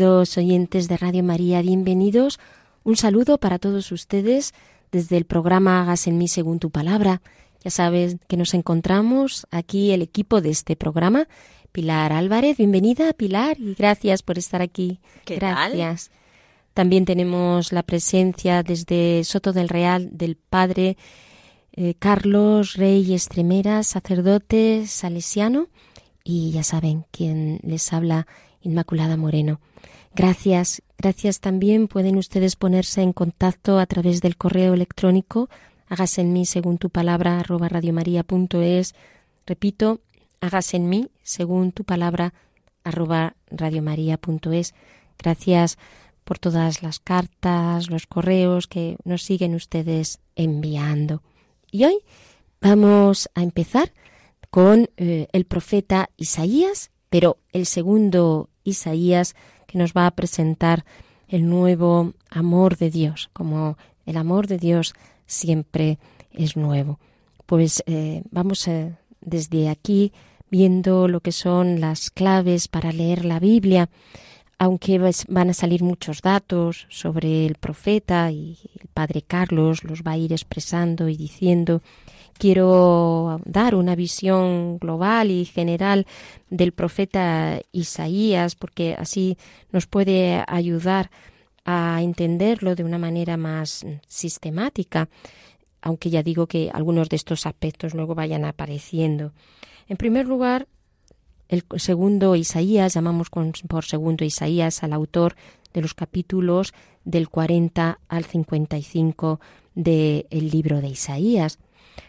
Queridos oyentes de Radio María, bienvenidos. Un saludo para todos ustedes desde el programa Hagas en mí según tu palabra. Ya sabes que nos encontramos aquí el equipo de este programa. Pilar Álvarez, bienvenida Pilar y gracias por estar aquí. ¿Qué tal? gracias. También tenemos la presencia desde Soto del Real del Padre eh, Carlos Rey Estremera, sacerdote salesiano, y ya saben quién les habla, Inmaculada Moreno. Gracias, gracias también. Pueden ustedes ponerse en contacto a través del correo electrónico, hágase en mí según tu palabra, arroba radiomaria.es. Repito, hágase en mí según tu palabra, arroba radiomaria.es. Gracias por todas las cartas, los correos que nos siguen ustedes enviando. Y hoy vamos a empezar con eh, el profeta Isaías, pero el segundo Isaías que nos va a presentar el nuevo amor de Dios, como el amor de Dios siempre es nuevo. Pues eh, vamos eh, desde aquí viendo lo que son las claves para leer la Biblia, aunque van a salir muchos datos sobre el profeta y el padre Carlos los va a ir expresando y diciendo, quiero dar una visión global y general del profeta Isaías, porque así nos puede ayudar a entenderlo de una manera más sistemática, aunque ya digo que algunos de estos aspectos luego vayan apareciendo. En primer lugar, el segundo Isaías, llamamos por segundo Isaías al autor de los capítulos del 40 al 55 del libro de Isaías.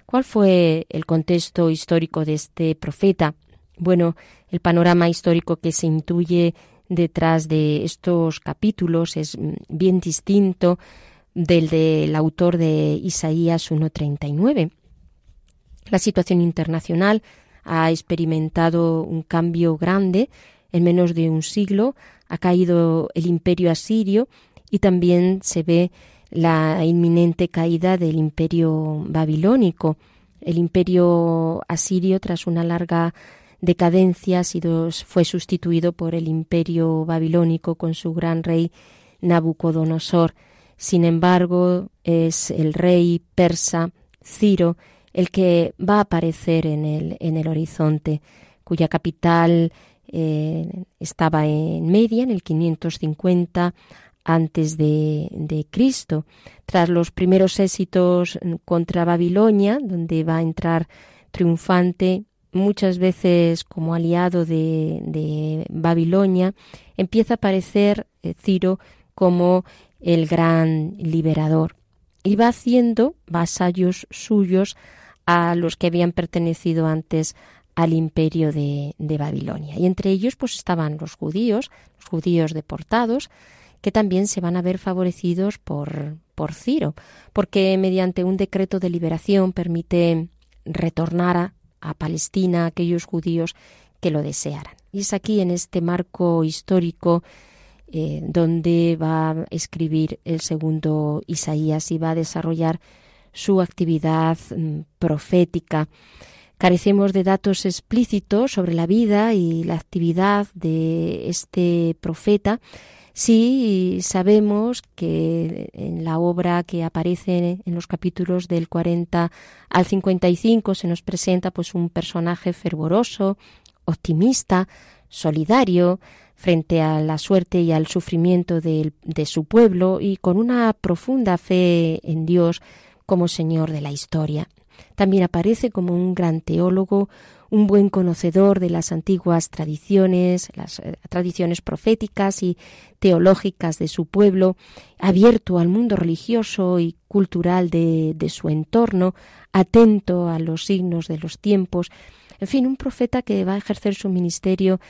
¿Cuál fue el contexto histórico de este profeta? Bueno, el panorama histórico que se intuye detrás de estos capítulos es mm, bien distinto del del autor de Isaías 1.39. La situación internacional ha experimentado un cambio grande en menos de un siglo, ha caído el imperio asirio y también se ve la inminente caída del imperio babilónico. El imperio asirio, tras una larga decadencia, sido, fue sustituido por el imperio babilónico con su gran rey Nabucodonosor. Sin embargo, es el rey persa Ciro el que va a aparecer en el, en el horizonte, cuya capital eh, estaba en Media, en el 550 antes de, Cristo. Tras los primeros éxitos contra Babilonia, donde va a entrar triunfante, muchas veces como aliado de, de Babilonia, empieza a aparecer eh, Ciro como el gran liberador y va haciendo vasallos suyos a los que habían pertenecido antes al imperio de, de, Babilonia. Y entre ellos pues estaban los judíos, los judíos deportados, que también se van a ver favorecidos por, por Ciro, porque mediante un decreto de liberación permite retornar a, Palestina a aquellos judíos que lo desearan. Y es aquí en este marco histórico eh, donde va a escribir el segundo Isaías y va a desarrollar su actividad mm, profética. Carecemos de datos explícitos sobre la vida y la actividad de este profeta. Sí sabemos que en la obra que aparece en los capítulos del 40 al 55 se nos presenta pues un personaje fervoroso, optimista, solidario, frente a la suerte y al sufrimiento de, su pueblo y con una profunda fe en Dios como Señor de la historia. También aparece como un gran teólogo, un buen conocedor de las antiguas tradiciones, las eh, tradiciones proféticas y teológicas de su pueblo, abierto al mundo religioso y cultural de su entorno, atento a los signos de los tiempos, en fin, un profeta que va a ejercer su ministerio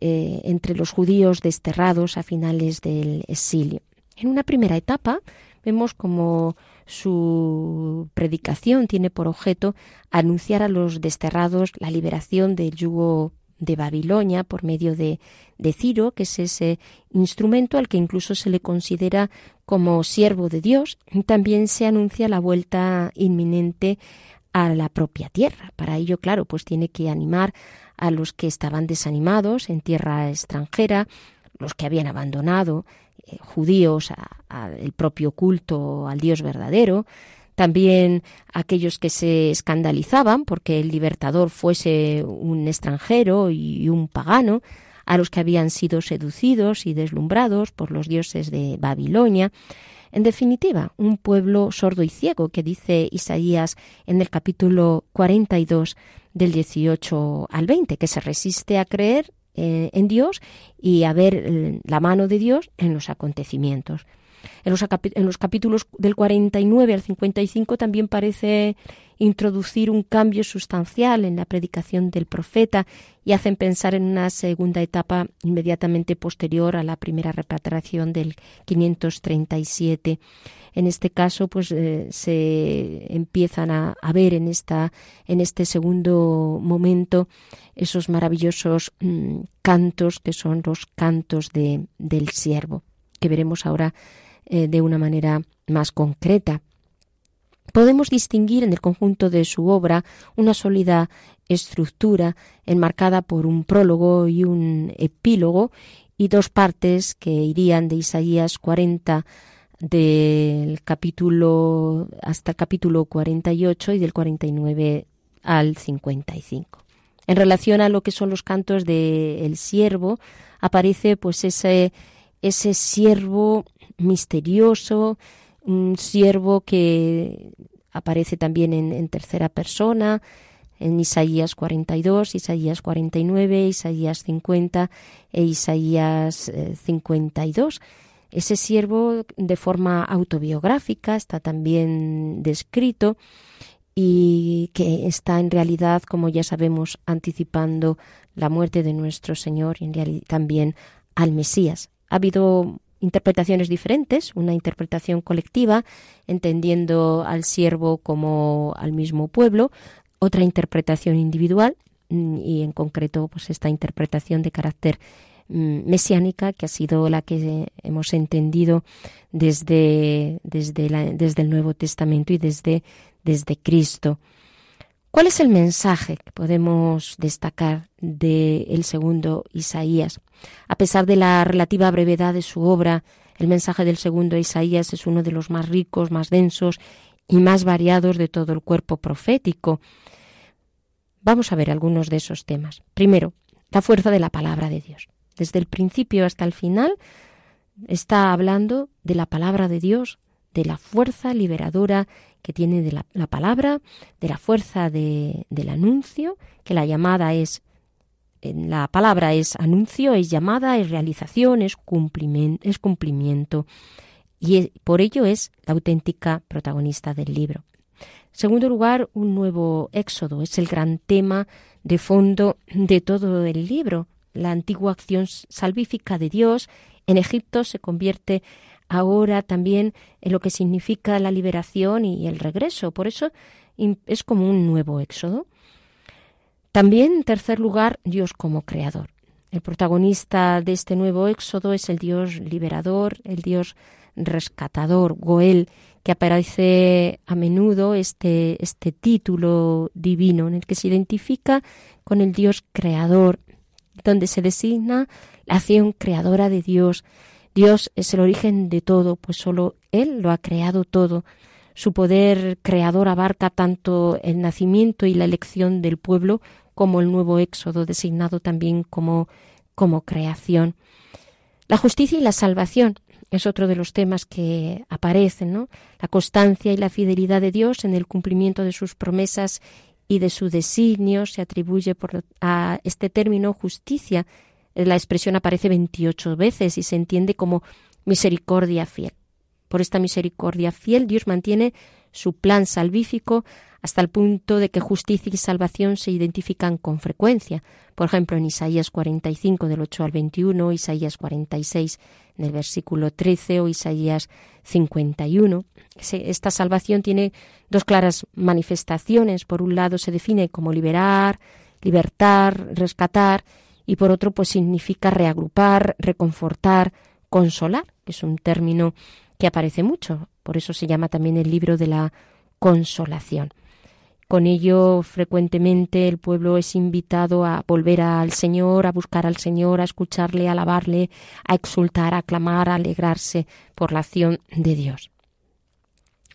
eh, entre los judíos desterrados a finales del exilio. En una primera etapa vemos como su predicación tiene por objeto anunciar a los desterrados la liberación del yugo de Babilonia por medio de, de, Ciro, que es ese instrumento al que incluso se le considera como siervo de Dios. También se anuncia la vuelta inminente a la propia tierra. Para ello, claro, pues tiene que animar a los que estaban desanimados en tierra extranjera, los que habían abandonado, judíos, al propio culto al Dios verdadero, también aquellos que se escandalizaban porque el libertador fuese un extranjero y un pagano, a los que habían sido seducidos y deslumbrados por los dioses de Babilonia, en definitiva, un pueblo sordo y ciego que dice Isaías en el capítulo 42 del 18 al 20, que se resiste a creer eh, en Dios y a ver eh, la mano de Dios en los acontecimientos. En los, en los, capítulos del 49 al 55 también parece introducir un cambio sustancial en la predicación del profeta y hacen pensar en una segunda etapa inmediatamente posterior a la primera repatriación del 537. En este caso, pues eh, se empiezan a, ver en esta en este segundo momento esos maravillosos mm, cantos que son los cantos de, del siervo, que veremos ahora eh, de una manera más concreta. Podemos distinguir en el conjunto de su obra una sólida estructura enmarcada por un prólogo y un epílogo y dos partes que irían de Isaías 40 del capítulo hasta el capítulo 48 y del 49 al 55. En relación a lo que son los cantos del el siervo, aparece pues ese ese siervo misterioso, un siervo que aparece también en, tercera persona, en Isaías 42, Isaías 49, Isaías 50 e Isaías 52. Eh, Ese siervo de forma autobiográfica está también descrito y que está en realidad, como ya sabemos, anticipando la muerte de nuestro Señor y en también al Mesías. Ha habido interpretaciones diferentes, una interpretación colectiva, entendiendo al siervo como al mismo pueblo, otra interpretación individual mm, y en concreto pues esta interpretación de carácter mm, mesiánica que ha sido la que hemos entendido desde, desde, el Nuevo Testamento y desde, desde Cristo. ¿Cuál es el mensaje que podemos destacar del segundo Isaías? A pesar de la relativa brevedad de su obra, el mensaje del segundo Isaías es uno de los más ricos, más densos y más variados de todo el cuerpo profético. Vamos a ver algunos de esos temas. Primero, la fuerza de la palabra de Dios. Desde el principio hasta el final está hablando de la palabra de Dios, de la fuerza liberadora que tiene de la, palabra, de la fuerza del anuncio, que la llamada es, la palabra es anuncio, es llamada, es realización, es es cumplimiento y por ello es la auténtica protagonista del libro. segundo lugar, un nuevo éxodo es el gran tema de fondo de todo el libro. La antigua acción salvífica de Dios en Egipto se convierte ahora también en lo que significa la liberación y el regreso. Por eso es como un nuevo éxodo. También, en tercer lugar, Dios como creador. El protagonista de este nuevo éxodo es el Dios liberador, el Dios rescatador, Goel, que aparece a menudo este, este título divino en el que se identifica con el Dios creador, donde se designa la acción creadora de Dios. Dios es el origen de todo, pues solo Él lo ha creado todo. Su poder creador abarca tanto el nacimiento y la elección del pueblo como el nuevo éxodo, designado también como, como creación. La justicia y la salvación es otro de los temas que aparecen, ¿no? La constancia y la fidelidad de Dios en el cumplimiento de sus promesas y de su designio se atribuye a este término justicia. La expresión aparece 28 veces y se entiende como misericordia fiel. Por esta misericordia fiel Dios mantiene su plan salvífico hasta el punto de que justicia y salvación se identifican con frecuencia. Por ejemplo, en Isaías 45 del 8 al 21, Isaías 46 en el versículo 13 o Isaías 51. Esta salvación tiene dos claras manifestaciones. Por un lado se define como liberar, libertar, rescatar y por otro pues significa reagrupar, reconfortar, consolar, que es un término que aparece mucho. Por eso se llama también el libro de la consolación. Con ello, frecuentemente el pueblo es invitado a volver al Señor, a buscar al Señor, a escucharle, a alabarle, a exultar, a aclamar, a alegrarse por la acción de Dios.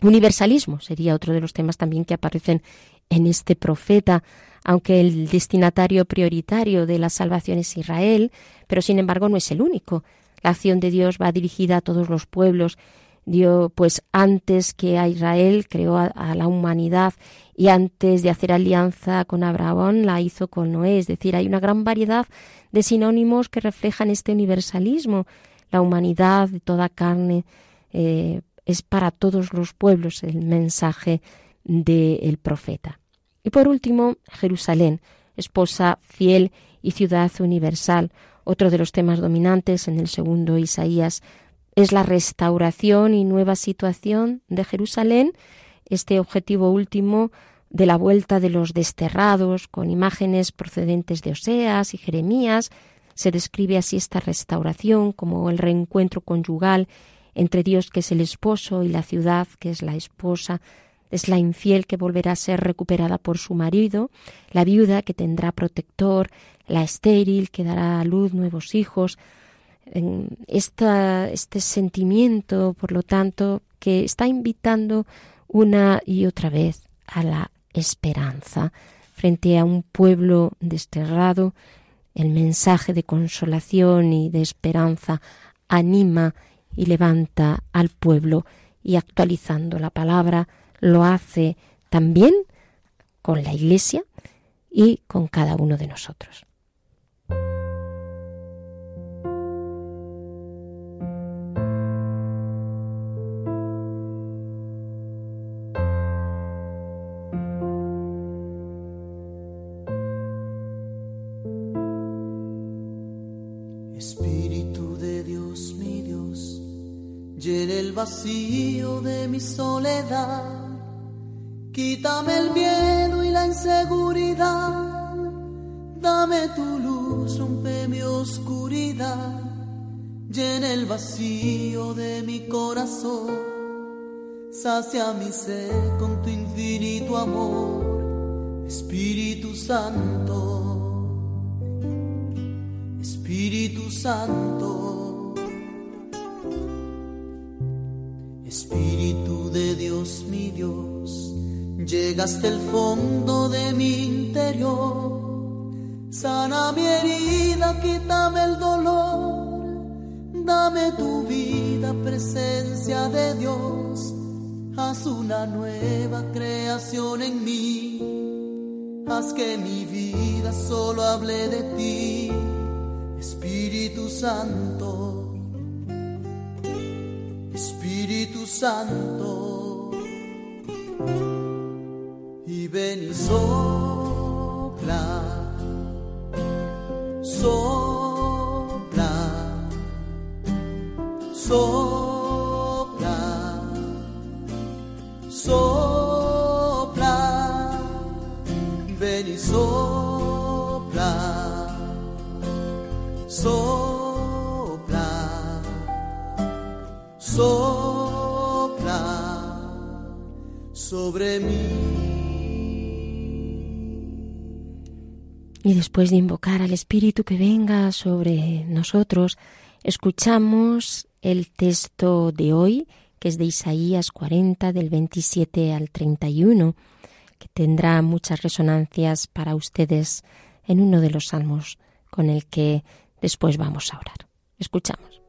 Universalismo sería otro de los temas también que aparecen en este profeta, aunque el destinatario prioritario de la salvación es Israel, pero sin embargo no es el único. La acción de Dios va dirigida a todos los pueblos Dios, pues antes que a Israel creó a, la humanidad y antes de hacer alianza con Abraham la hizo con Noé. Es decir, hay una gran variedad de sinónimos que reflejan este universalismo. La humanidad de toda carne eh, es para todos los pueblos el mensaje del profeta. Y por último, Jerusalén, esposa fiel y ciudad universal, otro de los temas dominantes en el segundo Isaías es la restauración y nueva situación de Jerusalén, este objetivo último de la vuelta de los desterrados, con imágenes procedentes de Oseas y Jeremías, se describe así esta restauración como el reencuentro conyugal entre Dios que es el esposo y la ciudad que es la esposa, es la infiel que volverá a ser recuperada por su marido, la viuda que tendrá protector, la estéril que dará a luz nuevos hijos, esta, este sentimiento, por lo tanto, que está invitando una y otra vez a la esperanza frente a un pueblo desterrado, el mensaje de consolación y de esperanza anima y levanta al pueblo y actualizando la palabra lo hace también con la Iglesia y con cada uno de nosotros. vacío de mi soledad. Quítame el miedo y la inseguridad. Dame tu luz, rompe mi oscuridad. Llena el vacío de mi corazón. Sacia mi sed con tu infinito amor. Espíritu Santo. Espíritu Santo. Espíritu llegaste al fondo de mi interior. Sana mi herida, quítame el dolor. Dame tu vida, presencia de Dios. Haz una nueva creación en mí. Haz que mi vida solo hable de ti, Espíritu Santo. Espíritu Santo, ven y sopla, sopla, sopla, sopla, ven y sopla, sopla, sopla. Sobre mí. Y después de invocar al Espíritu que venga sobre nosotros, escuchamos el texto de hoy, que es de Isaías 40, del 27 al 31, que tendrá muchas resonancias para ustedes en uno de los salmos con el que después vamos a orar. Escuchamos.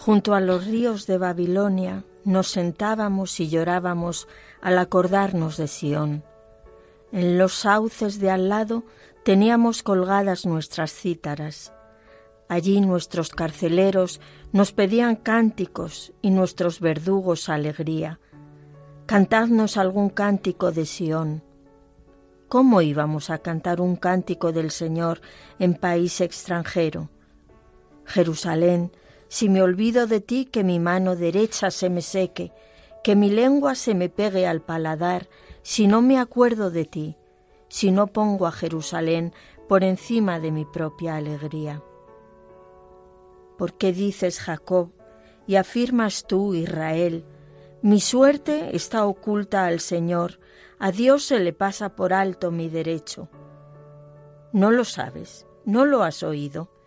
Junto a los ríos de Babilonia nos sentábamos y llorábamos al acordarnos de Sión. En los sauces de al lado teníamos colgadas nuestras cítaras. Allí nuestros carceleros nos pedían cánticos y nuestros verdugos alegría. Cantadnos algún cántico de Sión. ¿Cómo íbamos a cantar un cántico del Señor en país extranjero? Jerusalén, si me olvido de ti, que mi mano derecha se me seque, que mi lengua se me pegue al paladar, si no me acuerdo de ti, si no pongo a Jerusalén por encima de mi propia alegría. ¿Por qué dices Jacob y afirmas tú Israel? Mi suerte está oculta al Señor, a Dios se le pasa por alto mi derecho. No lo sabes, no lo has oído.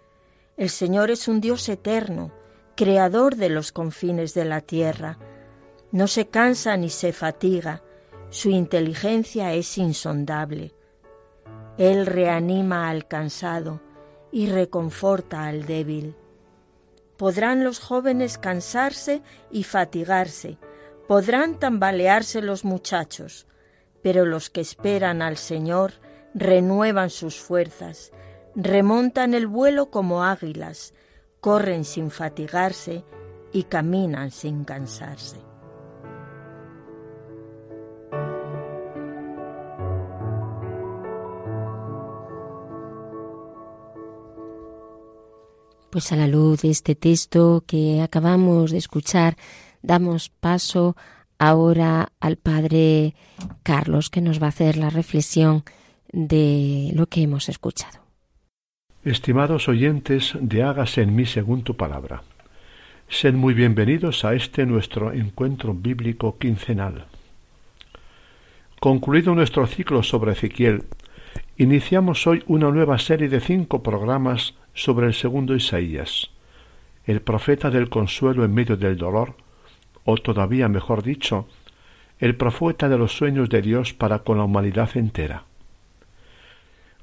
El Señor es un Dios eterno, creador de los confines de la tierra. No se cansa ni se fatiga, su inteligencia es insondable. Él reanima al cansado y reconforta al débil. Podrán los jóvenes cansarse y fatigarse, podrán tambalearse los muchachos, pero los que esperan al Señor renuevan sus fuerzas, remontan el vuelo como águilas, corren sin fatigarse y caminan sin cansarse. Pues a la luz de este texto que acabamos de escuchar, damos paso ahora al Padre Carlos, que nos va a hacer la reflexión de lo que hemos escuchado. Estimados oyentes de Hágase en mí según tu palabra, sed muy bienvenidos a este nuestro encuentro bíblico quincenal. Concluido nuestro ciclo sobre Ezequiel, iniciamos hoy una nueva serie de cinco programas sobre el segundo Isaías, el profeta del consuelo en medio del dolor, o todavía mejor dicho, el profeta de los sueños de Dios para con la humanidad entera.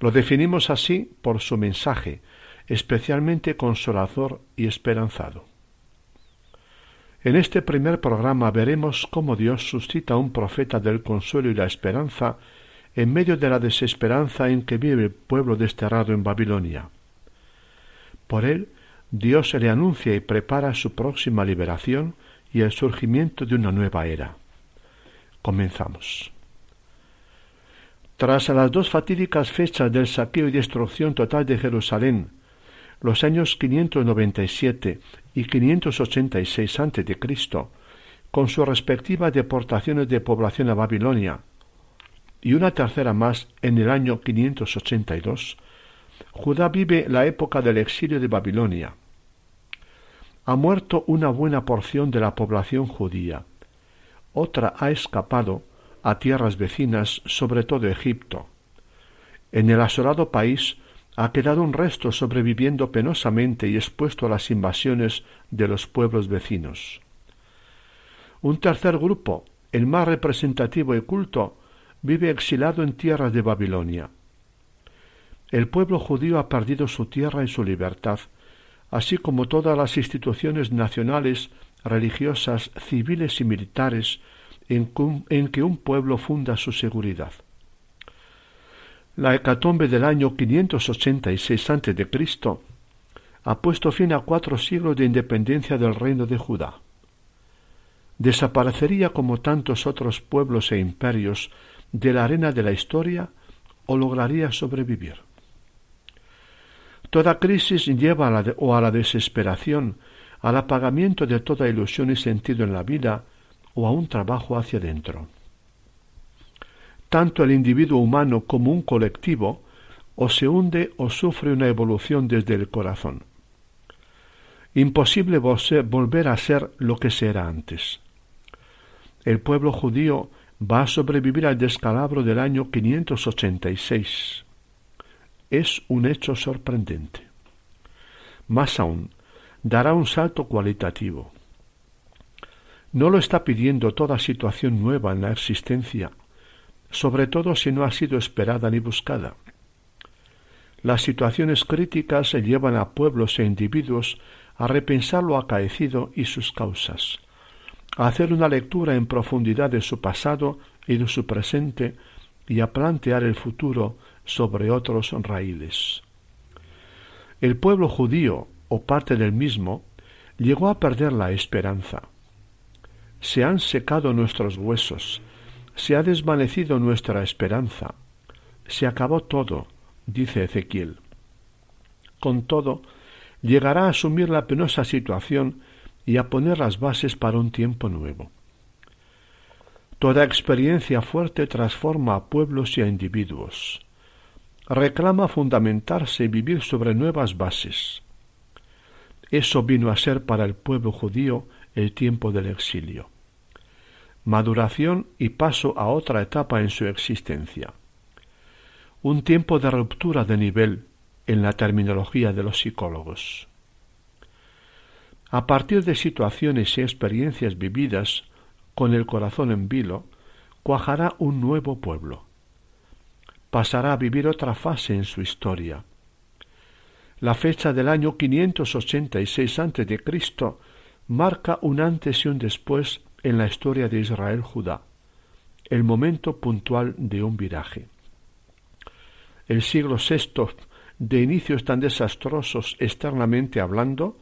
Lo definimos así por su mensaje, especialmente consolador y esperanzado. En este primer programa veremos cómo Dios suscita un profeta del consuelo y la esperanza en medio de la desesperanza en que vive el pueblo desterrado en Babilonia. Por él, Dios le anuncia y prepara su próxima liberación y el surgimiento de una nueva era. Comenzamos. Tras las dos fatídicas fechas del saqueo y destrucción total de Jerusalén, los años 597 y 586 a.C., con sus respectivas deportaciones de población a Babilonia, y una tercera más en el año 582, Judá vive la época del exilio de Babilonia. Ha muerto una buena porción de la población judía. Otra ha escapado a tierras vecinas, sobre todo Egipto. En el asolado país ha quedado un resto sobreviviendo penosamente y expuesto a las invasiones de los pueblos vecinos. Un tercer grupo, el más representativo y culto, vive exilado en tierras de Babilonia. El pueblo judío ha perdido su tierra y su libertad, así como todas las instituciones nacionales, religiosas, civiles y militares en, que un pueblo funda su seguridad. La hecatombe del año 586 a.C. ha puesto fin a cuatro siglos de independencia del reino de Judá. Desaparecería como tantos otros pueblos e imperios de la arena de la historia o lograría sobrevivir. Toda crisis lleva a la o a la desesperación, al apagamiento de toda ilusión y sentido en la vida o a un trabajo hacia adentro. Tanto el individuo humano como un colectivo o se hunde o sufre una evolución desde el corazón. Imposible volver a ser lo que se era antes. El pueblo judío va a sobrevivir al descalabro del año 586. Es un hecho sorprendente. Más aún, dará un salto cualitativo. No lo está pidiendo toda situación nueva en la existencia, sobre todo si no ha sido esperada ni buscada. Las situaciones críticas llevan a pueblos e individuos a repensar lo acaecido y sus causas, a hacer una lectura en profundidad de su pasado y de su presente y a plantear el futuro sobre otros raíles. El pueblo judío, o parte del mismo, llegó a perder la esperanza. Se han secado nuestros huesos, se ha desvanecido nuestra esperanza, se acabó todo, dice Ezequiel. Con todo, llegará a asumir la penosa situación y a poner las bases para un tiempo nuevo. Toda experiencia fuerte transforma a pueblos y a individuos. Reclama fundamentarse y vivir sobre nuevas bases. Eso vino a ser para el pueblo judío el tiempo del exilio. Maduración y paso a otra etapa en su existencia. Un tiempo de ruptura de nivel en la terminología de los psicólogos. A partir de situaciones y experiencias vividas con el corazón en vilo, cuajará un nuevo pueblo. Pasará a vivir otra fase en su historia. La fecha del año 586 a.C. marca un antes y un después en la historia de Israel-Judá, el momento puntual de un viraje. El siglo VI de inicios tan desastrosos externamente hablando,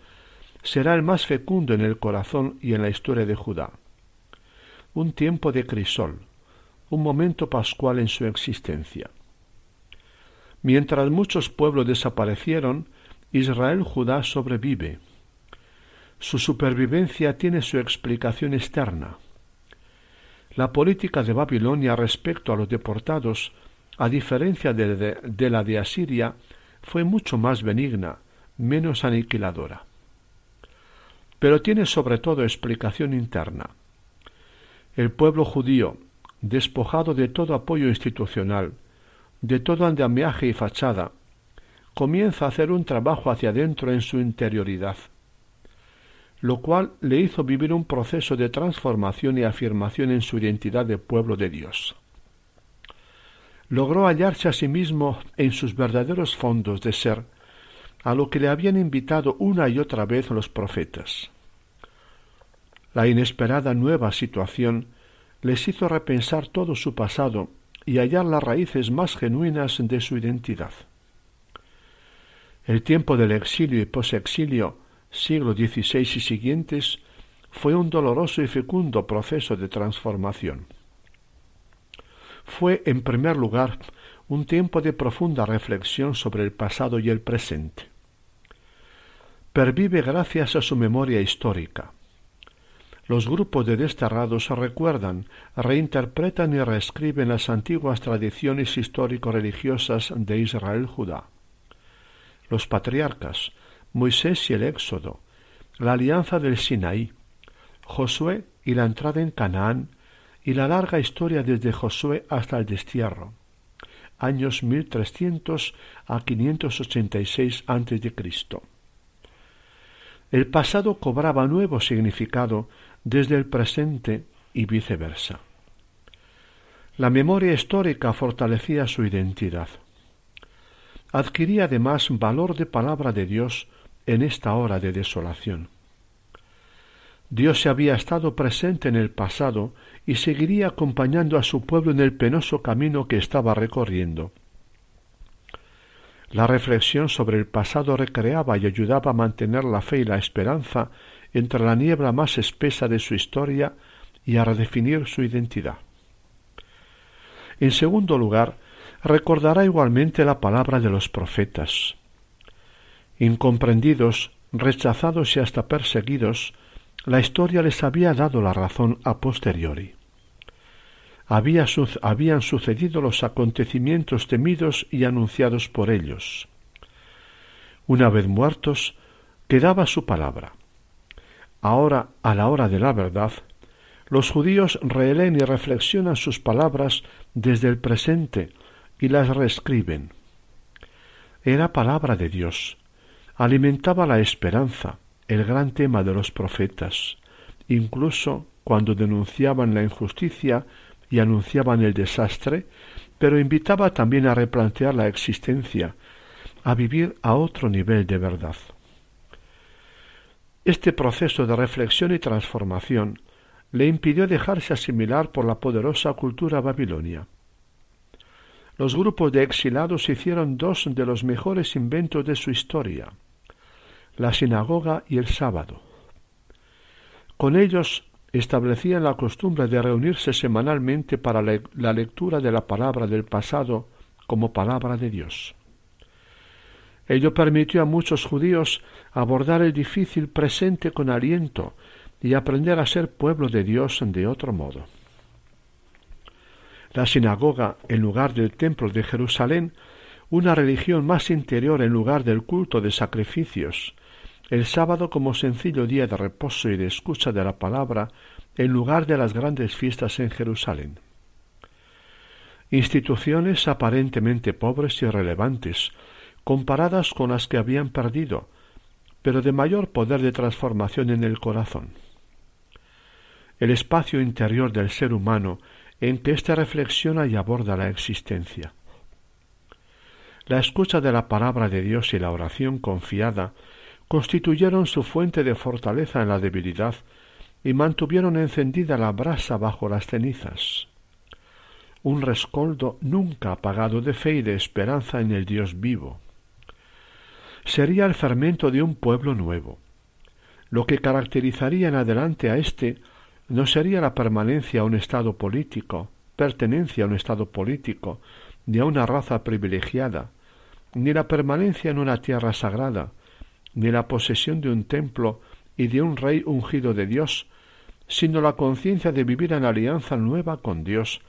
será el más fecundo en el corazón y en la historia de Judá. Un tiempo de crisol, un momento pascual en su existencia. Mientras muchos pueblos desaparecieron, Israel Judá sobrevive. Su supervivencia tiene su explicación externa. La política de Babilonia respecto a los deportados, a diferencia de la de Asiria, fue mucho más benigna, menos aniquiladora. Pero tiene sobre todo explicación interna. El pueblo judío, despojado de todo apoyo institucional, de todo andamiaje y fachada, comienza a hacer un trabajo hacia adentro en su interioridad, lo cual le hizo vivir un proceso de transformación y afirmación en su identidad de pueblo de Dios logró hallarse a sí mismo en sus verdaderos fondos de ser, a lo que le habían invitado una y otra vez los profetas. La inesperada nueva situación les hizo repensar todo su pasado y hallar las raíces más genuinas de su identidad. El tiempo del exilio y posexilio, siglo XVI y siguientes, fue un doloroso y fecundo proceso de transformación fue, en primer lugar, un tiempo de profunda reflexión sobre el pasado y el presente. Pervive gracias a su memoria histórica. Los grupos de desterrados recuerdan, reinterpretan y reescriben las antiguas tradiciones histórico-religiosas de Israel-Judá. Los patriarcas, Moisés y el Éxodo, la alianza del Sinaí, Josué y la entrada en Canaán y la larga historia desde Josué hasta el destierro, años 1300 a 586 a.C. El pasado cobraba nuevo significado desde el presente y viceversa. La memoria histórica fortalecía su identidad. Adquiría además valor de palabra de Dios en esta hora de desolación. Dios se había estado presente en el pasado y seguiría acompañando a su pueblo en el penoso camino que estaba recorriendo. La reflexión sobre el pasado recreaba y ayudaba a mantener la fe y la esperanza entre la niebla más espesa de su historia y a redefinir su identidad. En segundo lugar, recordará igualmente la palabra de los profetas. Incomprendidos, rechazados y hasta perseguidos, la historia les había dado la razón a posteriori habían sucedido los acontecimientos temidos y anunciados por ellos. Una vez muertos, quedaba su palabra. Ahora, a la hora de la verdad, los judíos releen y reflexionan sus palabras desde el presente y las reescriben. Era palabra de Dios, alimentaba la esperanza, el gran tema de los profetas, incluso cuando denunciaban la injusticia y anunciaban el desastre, pero invitaba también a replantear la existencia, a vivir a otro nivel de verdad. Este proceso de reflexión y transformación le impidió dejarse asimilar por la poderosa cultura babilonia. Los grupos de exilados hicieron dos de los mejores inventos de su historia, la sinagoga y el sábado. Con ellos establecían la costumbre de reunirse semanalmente para la lectura de la palabra del pasado como palabra de Dios. Ello permitió a muchos judíos abordar el difícil presente con aliento y aprender a ser pueblo de Dios de otro modo. La sinagoga, en lugar del templo de Jerusalén, una religión más interior en lugar del culto de sacrificios, el sábado como sencillo día de reposo y de escucha de la palabra en lugar de las grandes fiestas en Jerusalén. Instituciones aparentemente pobres y relevantes, comparadas con las que habían perdido, pero de mayor poder de transformación en el corazón. El espacio interior del ser humano en que éste reflexiona y aborda la existencia. La escucha de la palabra de Dios y la oración confiada constituyeron su fuente de fortaleza en la debilidad y mantuvieron encendida la brasa bajo las cenizas. Un rescoldo nunca apagado de fe y de esperanza en el Dios vivo. Sería el fermento de un pueblo nuevo. Lo que caracterizaría en adelante a éste no sería la permanencia a un estado político, pertenencia a un estado político, ni a una raza privilegiada, ni la permanencia en una tierra sagrada, ni la posesión de un templo y de un rey ungido de Dios, sino la conciencia de vivir en alianza nueva con Dios,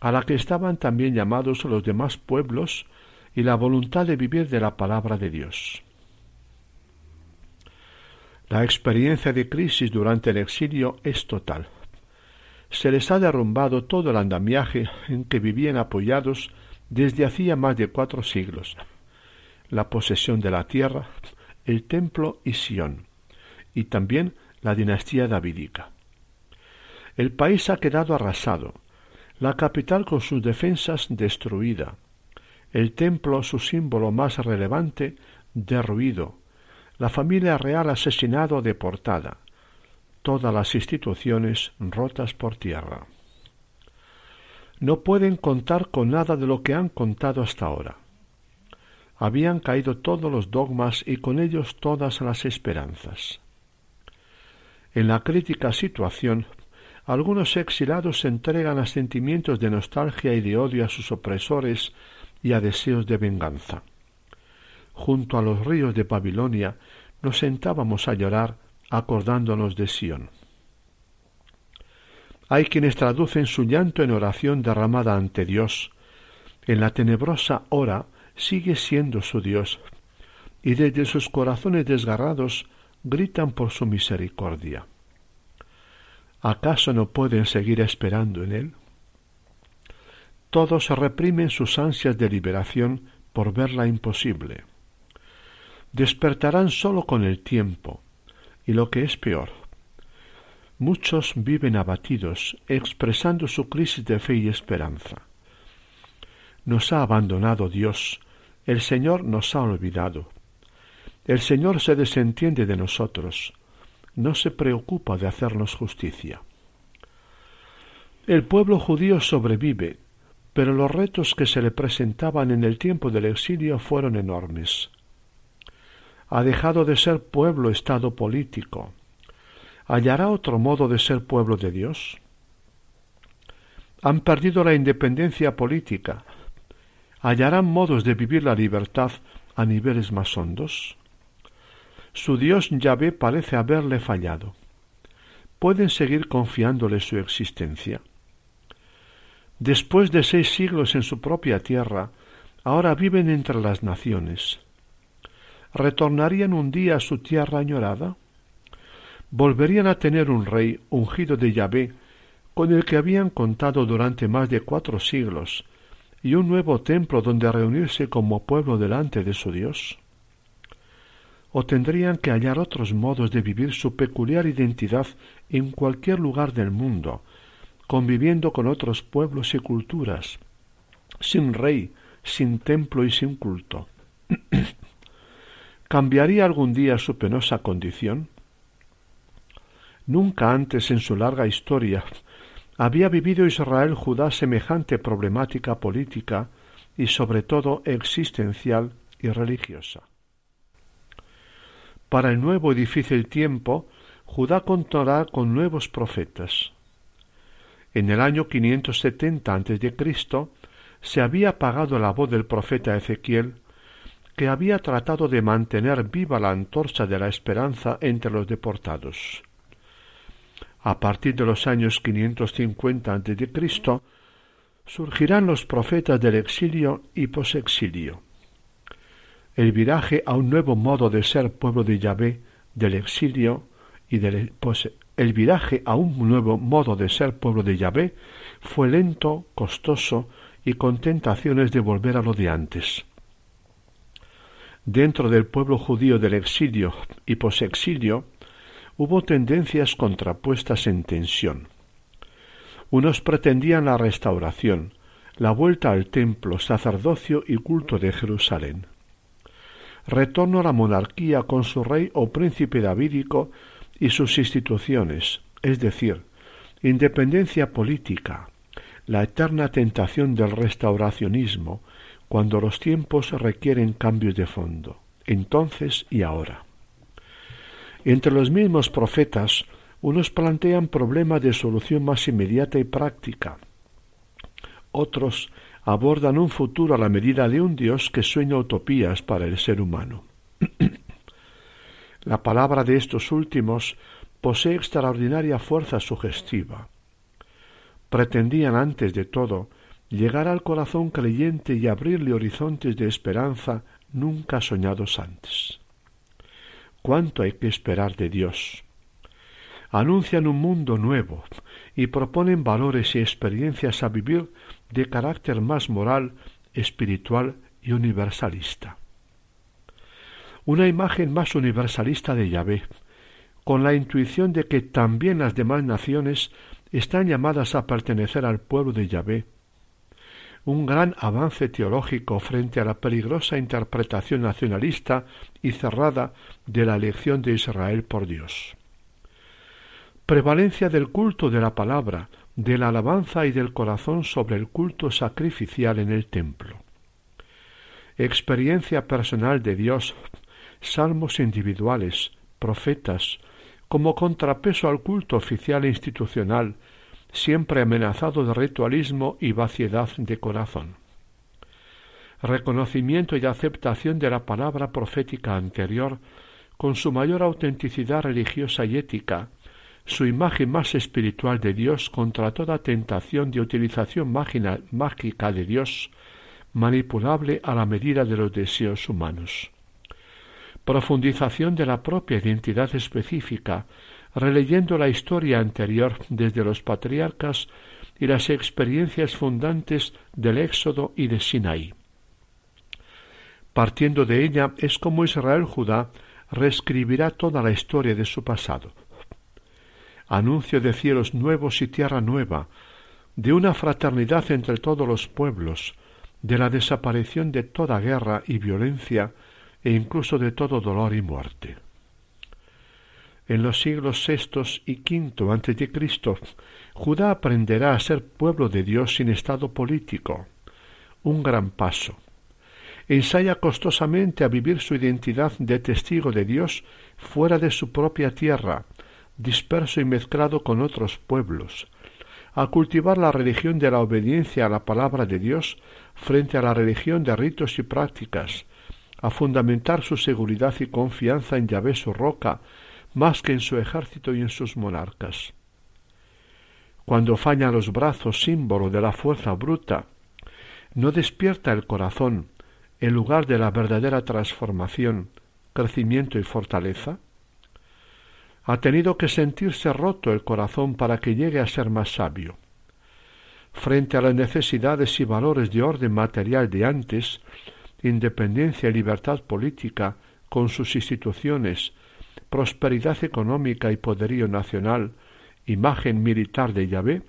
a la que estaban también llamados los demás pueblos, y la voluntad de vivir de la palabra de Dios. La experiencia de crisis durante el exilio es total. Se les ha derrumbado todo el andamiaje en que vivían apoyados desde hacía más de cuatro siglos. La posesión de la tierra, el templo y Sión, y también la dinastía davídica. El país ha quedado arrasado, la capital con sus defensas destruida, el templo, su símbolo más relevante, derruido, la familia real asesinado o deportada, todas las instituciones rotas por tierra. No pueden contar con nada de lo que han contado hasta ahora habían caído todos los dogmas y con ellos todas las esperanzas. En la crítica situación, algunos exilados se entregan a sentimientos de nostalgia y de odio a sus opresores y a deseos de venganza. Junto a los ríos de Babilonia nos sentábamos a llorar acordándonos de Sión. Hay quienes traducen su llanto en oración derramada ante Dios. En la tenebrosa hora sigue siendo su Dios, y desde sus corazones desgarrados gritan por su misericordia. ¿Acaso no pueden seguir esperando en Él? Todos reprimen sus ansias de liberación por verla imposible. Despertarán sólo con el tiempo, y lo que es peor, muchos viven abatidos, expresando su crisis de fe y esperanza. Nos ha abandonado Dios, el Señor nos ha olvidado. El Señor se desentiende de nosotros. No se preocupa de hacernos justicia. El pueblo judío sobrevive, pero los retos que se le presentaban en el tiempo del exilio fueron enormes. Ha dejado de ser pueblo estado político. ¿Hallará otro modo de ser pueblo de Dios? Han perdido la independencia política, hallarán modos de vivir la libertad a niveles más hondos? Su Dios Yahvé parece haberle fallado. ¿Pueden seguir confiándole su existencia? Después de seis siglos en su propia tierra, ahora viven entre las naciones. ¿Retornarían un día a su tierra añorada? ¿Volverían a tener un rey ungido de Yahvé, con el que habían contado durante más de cuatro siglos, y un nuevo templo donde reunirse como pueblo delante de su Dios? ¿O tendrían que hallar otros modos de vivir su peculiar identidad en cualquier lugar del mundo, conviviendo con otros pueblos y culturas, sin rey, sin templo y sin culto? ¿Cambiaría algún día su penosa condición? Nunca antes en su larga historia había vivido Israel Judá semejante problemática política y sobre todo existencial y religiosa. Para el nuevo y difícil tiempo, Judá contará con nuevos profetas. En el año 570 a.C. se había apagado la voz del profeta Ezequiel, que había tratado de mantener viva la antorcha de la esperanza entre los deportados. A partir de los años 550 a.C., surgirán los profetas del exilio y posexilio. El viraje a un nuevo modo de ser pueblo de Yahvé del exilio y del el viraje a un nuevo modo de ser pueblo de Yahvé fue lento, costoso y con tentaciones de volver a lo de antes. Dentro del pueblo judío del exilio y posexilio hubo tendencias contrapuestas en tensión. Unos pretendían la restauración, la vuelta al templo, sacerdocio y culto de Jerusalén. Retorno a la monarquía con su rey o príncipe davídico y sus instituciones, es decir, independencia política, la eterna tentación del restauracionismo, cuando los tiempos requieren cambios de fondo, entonces y ahora. Entre los mismos profetas, unos plantean problemas de solución más inmediata y práctica. Otros abordan un futuro a la medida de un Dios que sueña utopías para el ser humano. la palabra de estos últimos posee extraordinaria fuerza sugestiva. Pretendían antes de todo llegar al corazón creyente y abrirle horizontes de esperanza nunca soñados antes. ¿Cuánto hay que esperar de Dios? Anuncian un mundo nuevo y proponen valores y experiencias a vivir de carácter más moral, espiritual y universalista. Una imagen más universalista de Yahvé, con la intuición de que también las demás naciones están llamadas a pertenecer al pueblo de Yahvé, un gran avance teológico frente a la peligrosa interpretación nacionalista y cerrada de la elección de Israel por Dios. Prevalencia del culto de la palabra, de la alabanza y del corazón sobre el culto sacrificial en el templo. Experiencia personal de Dios, salmos individuales, profetas, como contrapeso al culto oficial e institucional, siempre amenazado de ritualismo y vaciedad de corazón. Reconocimiento y aceptación de la palabra profética anterior con su mayor autenticidad religiosa y ética, su imagen más espiritual de Dios contra toda tentación de utilización mágica de Dios, manipulable a la medida de los deseos humanos. Profundización de la propia identidad específica, releyendo la historia anterior desde los patriarcas y las experiencias fundantes del Éxodo y de Sinaí. Partiendo de ella es como Israel Judá reescribirá toda la historia de su pasado. Anuncio de cielos nuevos y tierra nueva, de una fraternidad entre todos los pueblos, de la desaparición de toda guerra y violencia e incluso de todo dolor y muerte en los siglos VI y V Cristo, Judá aprenderá a ser pueblo de Dios sin estado político. Un gran paso. Ensaya costosamente a vivir su identidad de testigo de Dios fuera de su propia tierra, disperso y mezclado con otros pueblos, a cultivar la religión de la obediencia a la palabra de Dios frente a la religión de ritos y prácticas, a fundamentar su seguridad y confianza en Yahvé su roca más que en su ejército y en sus monarcas. cuando fallan los brazos símbolo de la fuerza bruta, no despierta el corazón en lugar de la verdadera transformación, crecimiento y fortaleza? Ha tenido que sentirse roto el corazón para que llegue a ser más sabio. Frente a las necesidades y valores de orden material de antes, independencia y libertad política con sus instituciones, prosperidad económica y poderío nacional, imagen militar de Yahvé,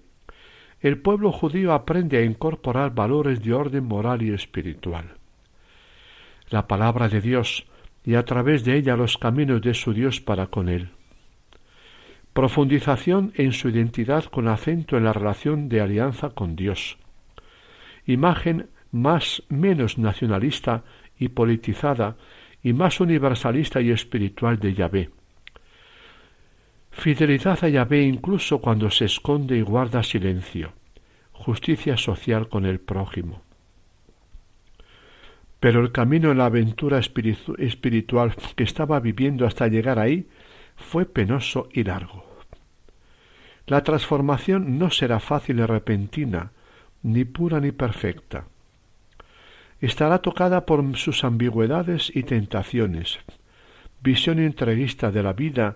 el pueblo judío aprende a incorporar valores de orden moral y espiritual. La palabra de Dios y a través de ella los caminos de su Dios para con él. Profundización en su identidad con acento en la relación de alianza con Dios. Imagen más menos nacionalista y politizada y más universalista y espiritual de Yahvé. Fidelidad a Yahvé incluso cuando se esconde y guarda silencio. Justicia social con el prójimo. Pero el camino en la aventura espiritual que estaba viviendo hasta llegar ahí fue penoso y largo. La transformación no será fácil y repentina, ni pura ni perfecta estará tocada por sus ambigüedades y tentaciones, visión entreguista de la vida,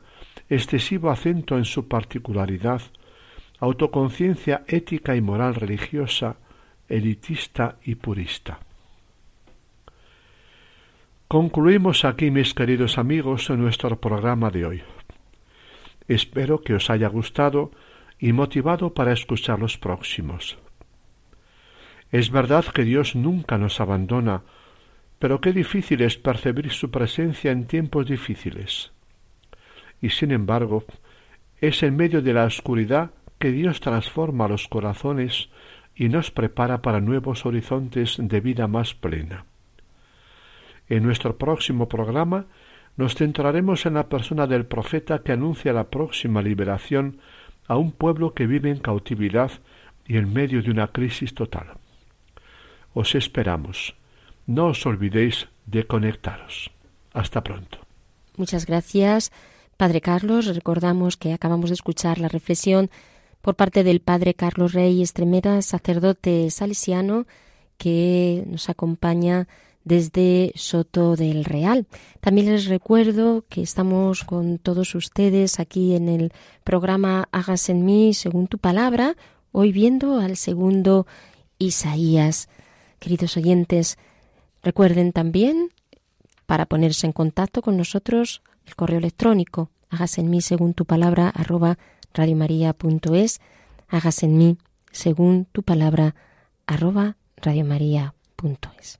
excesivo acento en su particularidad, autoconciencia ética y moral religiosa, elitista y purista. Concluimos aquí, mis queridos amigos, nuestro programa de hoy. Espero que os haya gustado y motivado para escuchar los próximos. Es verdad que Dios nunca nos abandona, pero qué difícil es percibir su presencia en tiempos difíciles. Y sin embargo, es en medio de la oscuridad que Dios transforma los corazones y nos prepara para nuevos horizontes de vida más plena. En nuestro próximo programa nos centraremos en la persona del profeta que anuncia la próxima liberación a un pueblo que vive en cautividad y en medio de una crisis total. Os esperamos. No os olvidéis de conectaros. Hasta pronto. Muchas gracias, Padre Carlos. Recordamos que acabamos de escuchar la reflexión por parte del Padre Carlos Rey Estremera, sacerdote salesiano, que nos acompaña desde Soto del Real. También les recuerdo que estamos con todos ustedes aquí en el programa Hagas en mí según tu palabra, hoy viendo al segundo Isaías. Queridos oyentes, recuerden también, para ponerse en contacto con nosotros, el correo electrónico, hágase en mí según tu palabra, arroba radiomaria.es, hágase en mí según tu palabra, arroba radiomaria.es.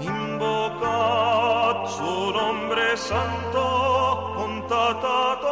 invocad su nombre santo, contad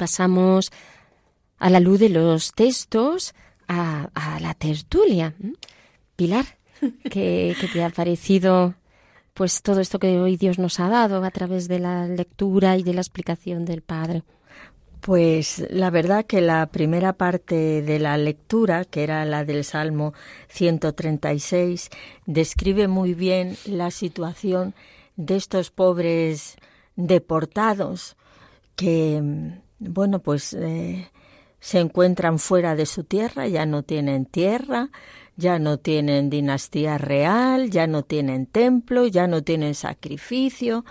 pasamos a la luz de los textos, a, la tertulia. Pilar, ¿qué, te ha parecido pues todo esto que hoy Dios nos ha dado a través de la lectura y de la explicación del Padre? Pues la verdad que la primera parte de la lectura, que era la del Salmo 136, describe muy bien la situación de estos pobres deportados que, bueno, pues eh, se encuentran fuera de su tierra, ya no tienen tierra, ya no tienen dinastía real, ya no tienen templo, ya no tienen sacrificio,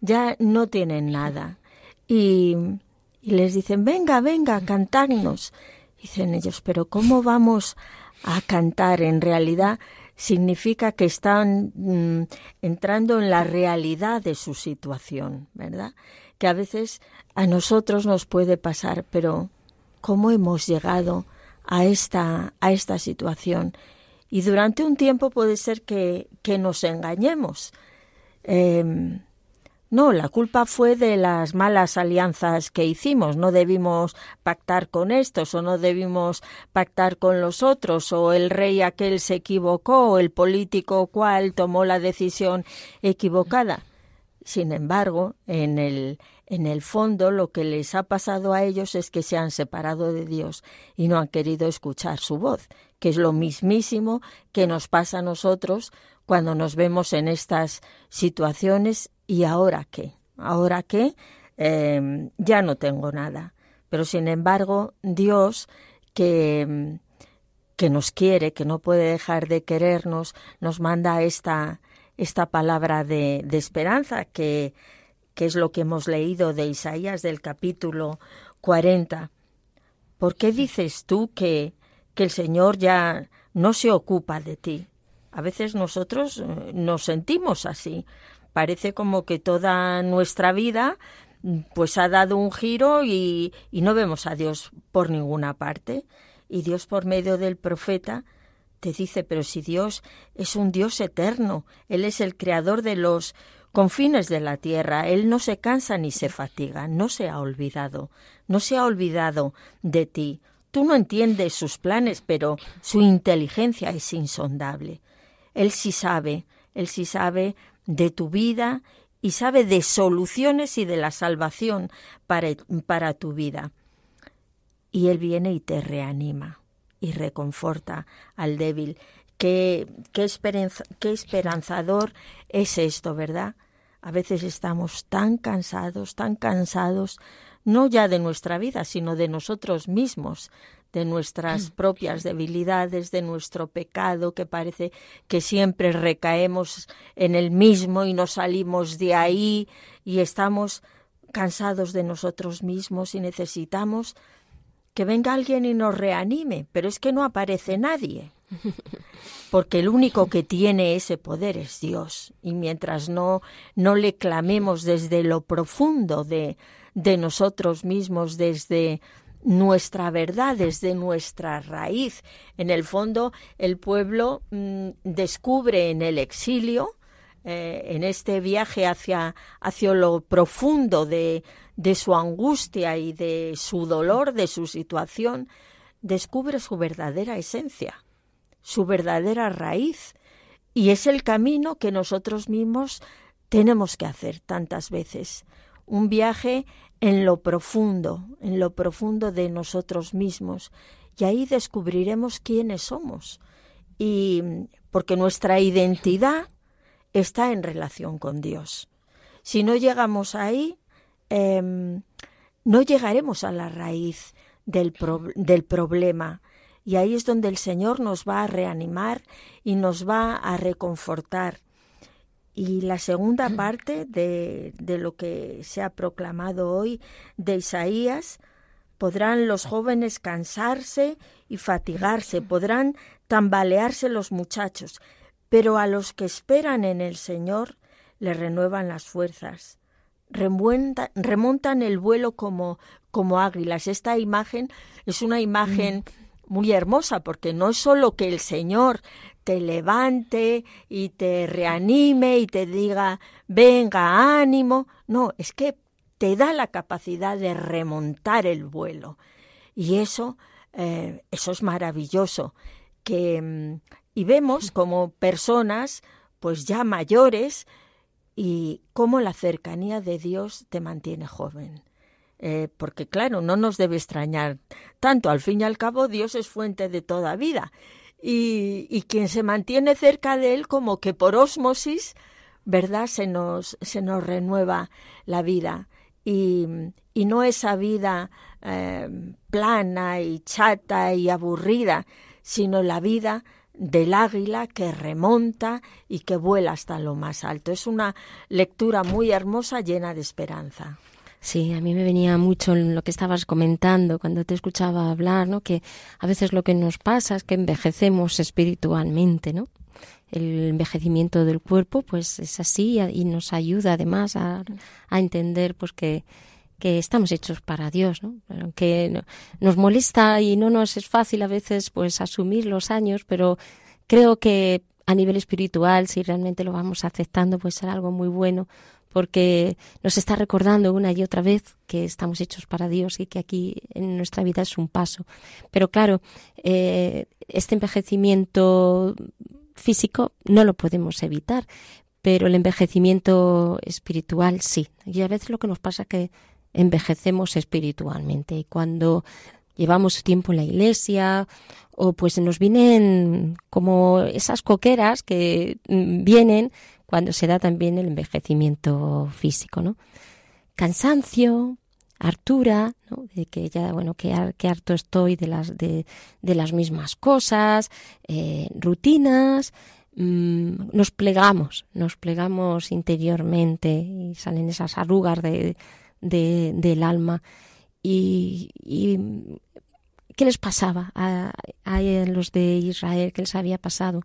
ya no tienen nada. Y les dicen, venga, venga, cantadnos. Dicen ellos, pero ¿cómo vamos a cantar? En realidad significa que están mm, entrando en la realidad de su situación, ¿verdad? Que a veces a nosotros nos puede pasar, pero ¿cómo hemos llegado a esta, a esta situación? Y durante un tiempo puede ser que, que nos engañemos. Em, no, la culpa fue de las malas alianzas que hicimos. No debimos pactar con estos o no debimos pactar con los otros o el rey aquel se equivocó o el político cual tomó la decisión equivocada. Sin embargo, en el, en el fondo lo que les ha pasado a ellos es que se han separado de Dios y no han querido escuchar su voz, que es lo mismísimo que nos pasa a nosotros cuando nos vemos en estas situaciones ¿y ahora qué? ¿Ahora qué? Em, ya no tengo nada. Pero sin embargo, Dios, que, que nos quiere, que no puede dejar de querernos, nos manda esta, esta palabra de, esperanza, que, que es lo que hemos leído de Isaías del capítulo 40. ¿Por qué dices tú que, que el Señor ya no se ocupa de ti? A veces nosotros eh, nos sentimos así. Parece como que toda nuestra vida pues ha dado un giro y, y no vemos a Dios por ninguna parte. Y Dios por medio del profeta te dice, pero si Dios es un Dios eterno, Él es el creador de los confines de la tierra, Él no se cansa ni se fatiga, no se ha olvidado, no se ha olvidado de ti. Tú no entiendes sus planes, pero su inteligencia es insondable. Él sí sabe, Él sí sabe de tu vida y sabe de soluciones y de la salvación para, para tu vida. Y Él viene y te reanima y reconforta al débil. Qué, qué, qué esperanzador es esto, ¿verdad? A veces estamos tan cansados, tan cansados, no ya de nuestra vida, sino de nosotros mismos, de nuestras propias debilidades, de nuestro pecado, que parece que siempre recaemos en el mismo y no salimos de ahí y estamos cansados de nosotros mismos y necesitamos que venga alguien y nos reanime, pero es que no aparece nadie. Porque el único que tiene ese poder es Dios. Y mientras no, no le clamemos desde lo profundo de, de nosotros mismos, desde nuestra verdad, desde nuestra raíz. En el fondo, el pueblo mm, descubre en el exilio, eh, en este viaje hacia, hacia lo profundo de, de su angustia y de su dolor, de su situación, descubre su verdadera esencia, su verdadera raíz. Y es el camino que nosotros mismos tenemos que hacer tantas veces. Un viaje en lo profundo, en lo profundo de nosotros mismos. Y ahí descubriremos quiénes somos. Y porque nuestra identidad está en relación con Dios. Si no llegamos ahí, em, no llegaremos a la raíz del, del problema. Y ahí es donde el Señor nos va a reanimar y nos va a reconfortar. Y la segunda parte de, de lo que se ha proclamado hoy de Isaías, podrán los jóvenes cansarse y fatigarse, podrán tambalearse los muchachos, pero a los que esperan en el Señor le renuevan las fuerzas, remontan el vuelo como, como águilas. Esta imagen es una imagen muy hermosa porque no es solo que el Señor te levante y te reanime y te diga, venga, ánimo. No, es que te da la capacidad de remontar el vuelo. Y eso, eh, eso es maravilloso. Que, mm, y vemos como personas, pues ya mayores, y cómo la cercanía de Dios te mantiene joven. Eh, porque claro, no nos debe extrañar tanto. Al fin y al cabo, Dios es fuente de toda vida. Y, y quien se mantiene cerca de Él, como que por ósmosis, ¿verdad? Se nos, se nos renueva la vida. Y, y no esa vida eh, plana y chata y aburrida, sino la vida del águila que remonta y que vuela hasta lo más alto. Es una lectura muy hermosa, llena de esperanza. Sí, a mí me venía mucho lo que estabas comentando cuando te escuchaba hablar, ¿no? Que a veces lo que nos pasa es que envejecemos espiritualmente, ¿no? El envejecimiento del cuerpo, pues es así y nos ayuda además a, a entender, pues que que estamos hechos para Dios, ¿no? Que nos molesta y no nos es fácil a veces pues asumir los años, pero creo que a nivel espiritual, si realmente lo vamos aceptando, pues será algo muy bueno, porque nos está recordando una y otra vez que estamos hechos para Dios y que aquí en nuestra vida es un paso. Pero claro, eh, este envejecimiento físico no lo podemos evitar, pero el envejecimiento espiritual sí. Y a veces lo que nos pasa es que envejecemos espiritualmente. Y cuando llevamos tiempo en la iglesia o pues nos vienen como esas coqueras que mm, vienen cuando se da también el envejecimiento físico, ¿no? Cansancio, hartura, ¿no? de que ya, bueno, que, harto estoy de las, de, las mismas cosas, eh, rutinas, mm, nos plegamos, nos plegamos interiormente y salen esas arrugas de, de, del alma. Y, ¿qué les pasaba a, a, los de Israel? ¿Qué les había pasado?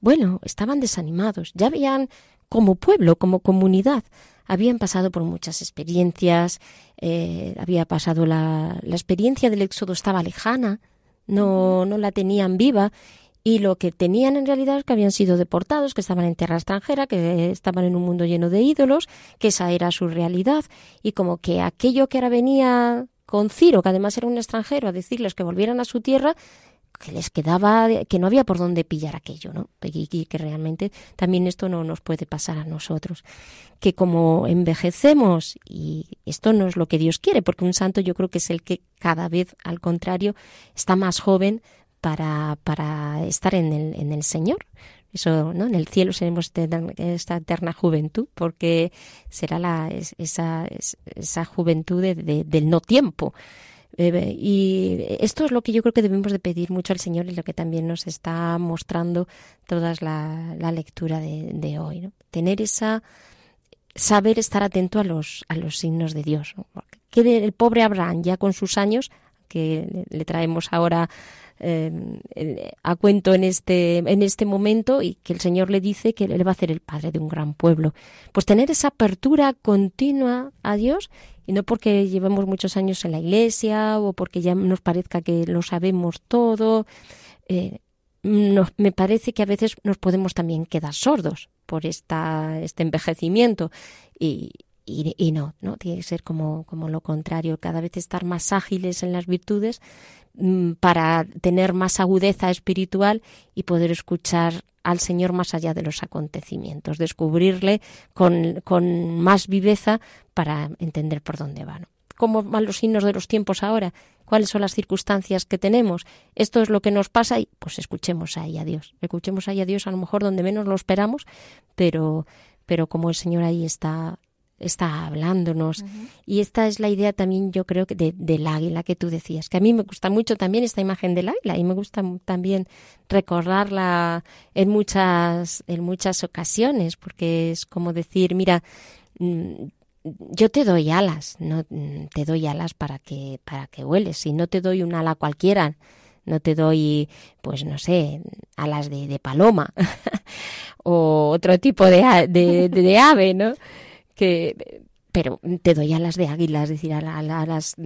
Bueno, estaban desanimados. Ya habían, como pueblo, como comunidad, habían pasado por muchas experiencias. Eh, había pasado la, la experiencia del éxodo estaba lejana, no, no la tenían viva y lo que tenían en realidad es que habían sido deportados, que estaban en tierra extranjera, que estaban en un mundo lleno de ídolos, que esa era su realidad y como que aquello que ahora venía con Ciro, que además era un extranjero, a decirles que volvieran a su tierra, que les quedaba, que no había por dónde pillar aquello, ¿no? Y que realmente también esto no nos puede pasar a nosotros. Que como envejecemos, y esto no es lo que Dios quiere, porque un santo yo creo que es el que cada vez, al contrario, está más joven, para, para estar en el, en el Señor. Eso, ¿no? En el cielo seremos esta eterna juventud, porque será la, esa, esa juventud del no tiempo. Eh, y esto es lo que yo creo que debemos de pedir mucho al Señor y lo que también nos está mostrando toda la, lectura de, de hoy. ¿no? Tener esa saber estar atento a los, a los signos de Dios. Que el pobre Abraham, ya con sus años, que le traemos ahora eh, a cuento en este, en este momento y que el Señor le dice que él va a ser el padre de un gran pueblo. Pues tener esa apertura continua a Dios y no porque llevemos muchos años en la iglesia o porque ya nos parezca que lo sabemos todo. Eh, me parece que a veces nos podemos también quedar sordos por esta, este envejecimiento y, y, y, no, no, tiene que ser como, como lo contrario, cada vez estar más ágiles en las virtudes para tener más agudeza espiritual y poder escuchar al Señor más allá de los acontecimientos, descubrirle con, con más viveza para entender por dónde van. ¿Cómo van los signos de los tiempos ahora? ¿Cuáles son las circunstancias que tenemos? Esto es lo que nos pasa y pues escuchemos ahí a Dios. Escuchemos ahí a Dios a lo mejor donde menos lo esperamos, pero, pero como el Señor ahí está está hablándonos. Y esta es la idea también, yo creo, que de, del águila que tú decías, que a mí me gusta mucho también esta imagen del águila y me gusta también recordarla en muchas, en muchas ocasiones, porque es como decir, mira, mm, yo te doy alas, no mm, te doy alas para que, para que hueles, y no te doy un ala cualquiera, no te doy, pues no sé, alas de, de paloma o otro tipo de, de, de ave, ¿no? que pero te doy alas de águila, es decir, a, las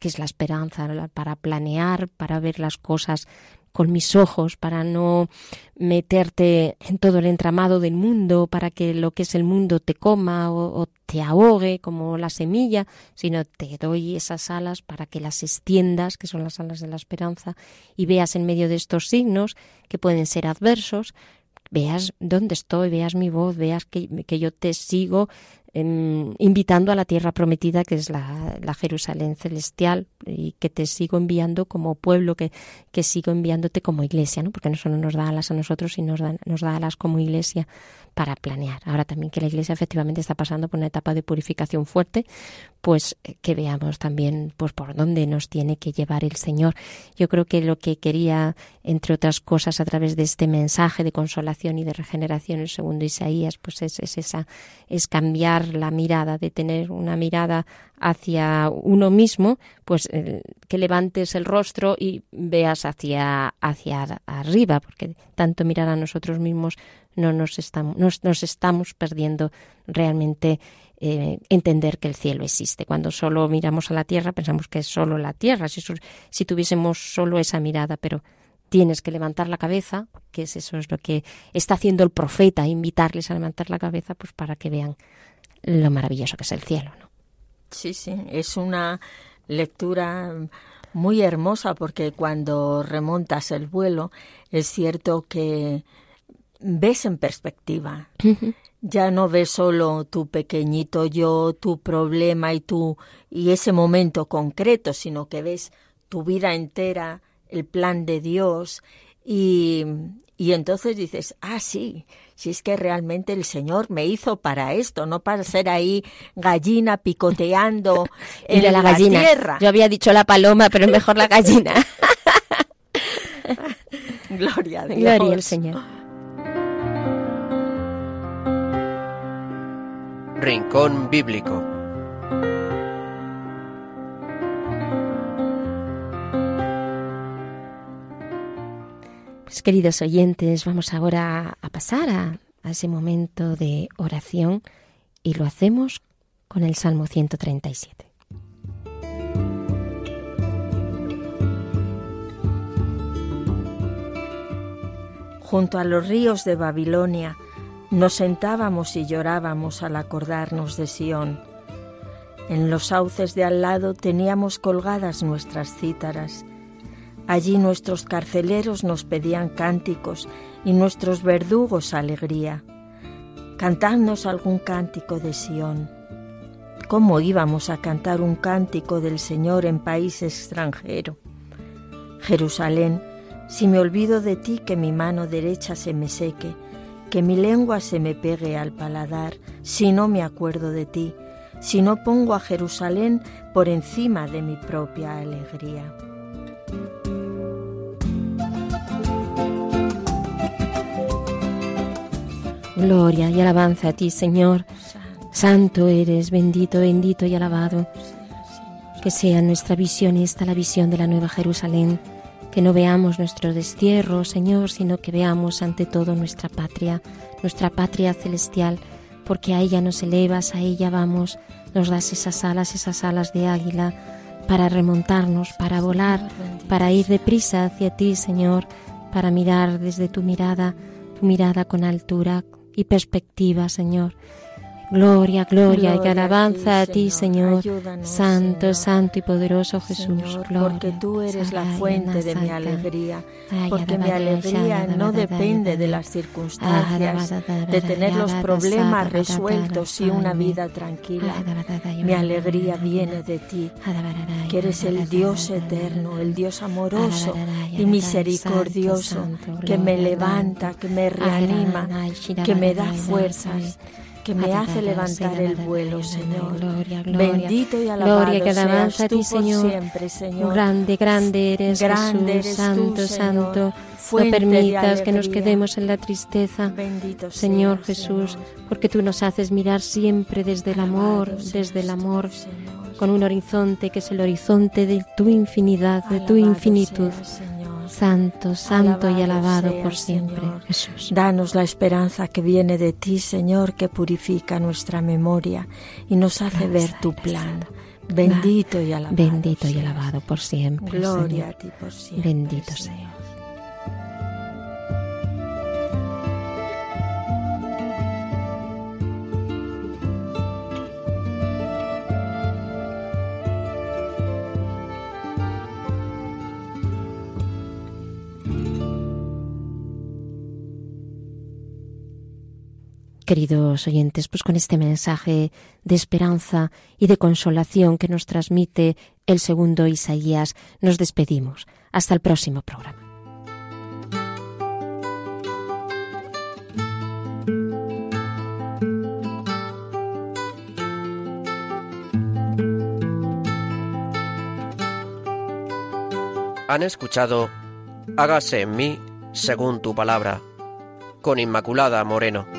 que es la esperanza para planear, para ver las cosas con mis ojos, para no meterte en todo el entramado del mundo, para que lo que es el mundo te coma o, te ahogue como la semilla, sino te doy esas alas para que las extiendas, que son las alas de la esperanza, y veas en medio de estos signos que pueden ser adversos, veas dónde estoy, veas mi voz, veas que, que yo te sigo Em, invitando a la tierra prometida que es la, Jerusalén celestial y que te sigo enviando como pueblo, que, que sigo enviándote como iglesia, ¿no? porque no solo nos da alas a nosotros, sino nos da, nos da alas como iglesia para planear. Ahora también que la iglesia efectivamente está pasando por una etapa de purificación fuerte, pues eh, que veamos también pues por dónde nos tiene que llevar el Señor. Yo creo que lo que quería, entre otras cosas, a través de este mensaje de consolación y de regeneración, el segundo Isaías, pues es, es esa, es cambiar la mirada, de tener una mirada hacia uno mismo, pues que levantes el rostro y veas hacia, hacia arriba, porque tanto mirar a nosotros mismos no nos estamos, nos, estamos perdiendo realmente eh, entender que el cielo existe. Cuando solo miramos a la tierra pensamos que es solo la tierra, si, si tuviésemos solo esa mirada, pero tienes que levantar la cabeza, que es eso es lo que está haciendo el profeta, invitarles a levantar la cabeza, pues para que vean lo maravilloso que es el cielo, ¿no? Sí, sí, es una lectura muy hermosa porque cuando remontas el vuelo es cierto que ves en perspectiva. Ya no ves solo tu pequeñito yo, tu problema y tu y ese momento concreto, sino que ves tu vida entera, el plan de Dios y, y entonces dices, ah, sí, si es que realmente el Señor me hizo para esto, no para ser ahí gallina picoteando en la, gallina. tierra. Yo había dicho la paloma, pero mejor la gallina. Gloria a Dios. Gloria al Señor. Rincón Bíblico. Pues queridos oyentes, vamos ahora a pasar a, ese momento de oración y lo hacemos con el Salmo 137. Junto a los ríos de Babilonia nos sentábamos y llorábamos al acordarnos de Sión. En los sauces de al lado teníamos colgadas nuestras cítaras Allí nuestros carceleros nos pedían cánticos y nuestros verdugos alegría. Cantadnos algún cántico de Sión. ¿Cómo íbamos a cantar un cántico del Señor en país extranjero? Jerusalén, si me olvido de ti, que mi mano derecha se me seque, que mi lengua se me pegue al paladar, si no me acuerdo de ti, si no pongo a Jerusalén por encima de mi propia alegría. Gloria y alabanza a ti, Señor. Santo eres, bendito, bendito y alabado. Que sea nuestra visión esta la visión de la Nueva Jerusalén. Que no veamos nuestro destierro, Señor, sino que veamos ante todo nuestra patria, nuestra patria celestial, porque a ella nos elevas, a ella vamos, nos das esas alas, esas alas de águila, para remontarnos, para volar, para ir deprisa hacia ti, Señor, para mirar desde tu mirada, tu mirada con altura, y perspectiva, Señor. Gloria, gloria, y alabanza a ti, Señor. santo, santo y poderoso Jesús. porque tú eres la fuente de mi alegría. Porque mi alegría no depende de las circunstancias, de tener los problemas resueltos y una vida tranquila. Mi alegría viene de ti, que eres el Dios eterno, el Dios amoroso y misericordioso, que me levanta, que me reanima, que me da fuerzas que me hace levantar el vuelo, Señor. Bendito y alabado gloria, que alabanza a ti, Señor. siempre, Señor. Grande, grande eres grande Jesús, santo, santo. No permitas que nos quedemos en la tristeza, Bendito Señor Jesús, porque tú nos haces mirar siempre desde el amor, desde el amor, con un horizonte que es el horizonte de tu infinidad, de tu infinitud. Santo, santo y alabado por siempre, Jesús. Danos la esperanza que viene de ti, Señor, que purifica nuestra memoria y nos hace ver tu plan. Bendito y alabado. Bendito y alabado por siempre. Gloria a ti por siempre. Bendito sea. Queridos oyentes, pues con este mensaje de esperanza y de consolación que nos transmite el segundo Isaías, nos despedimos. Hasta el próximo programa. Han escuchado Hágase en mí según tu palabra, con Inmaculada Moreno.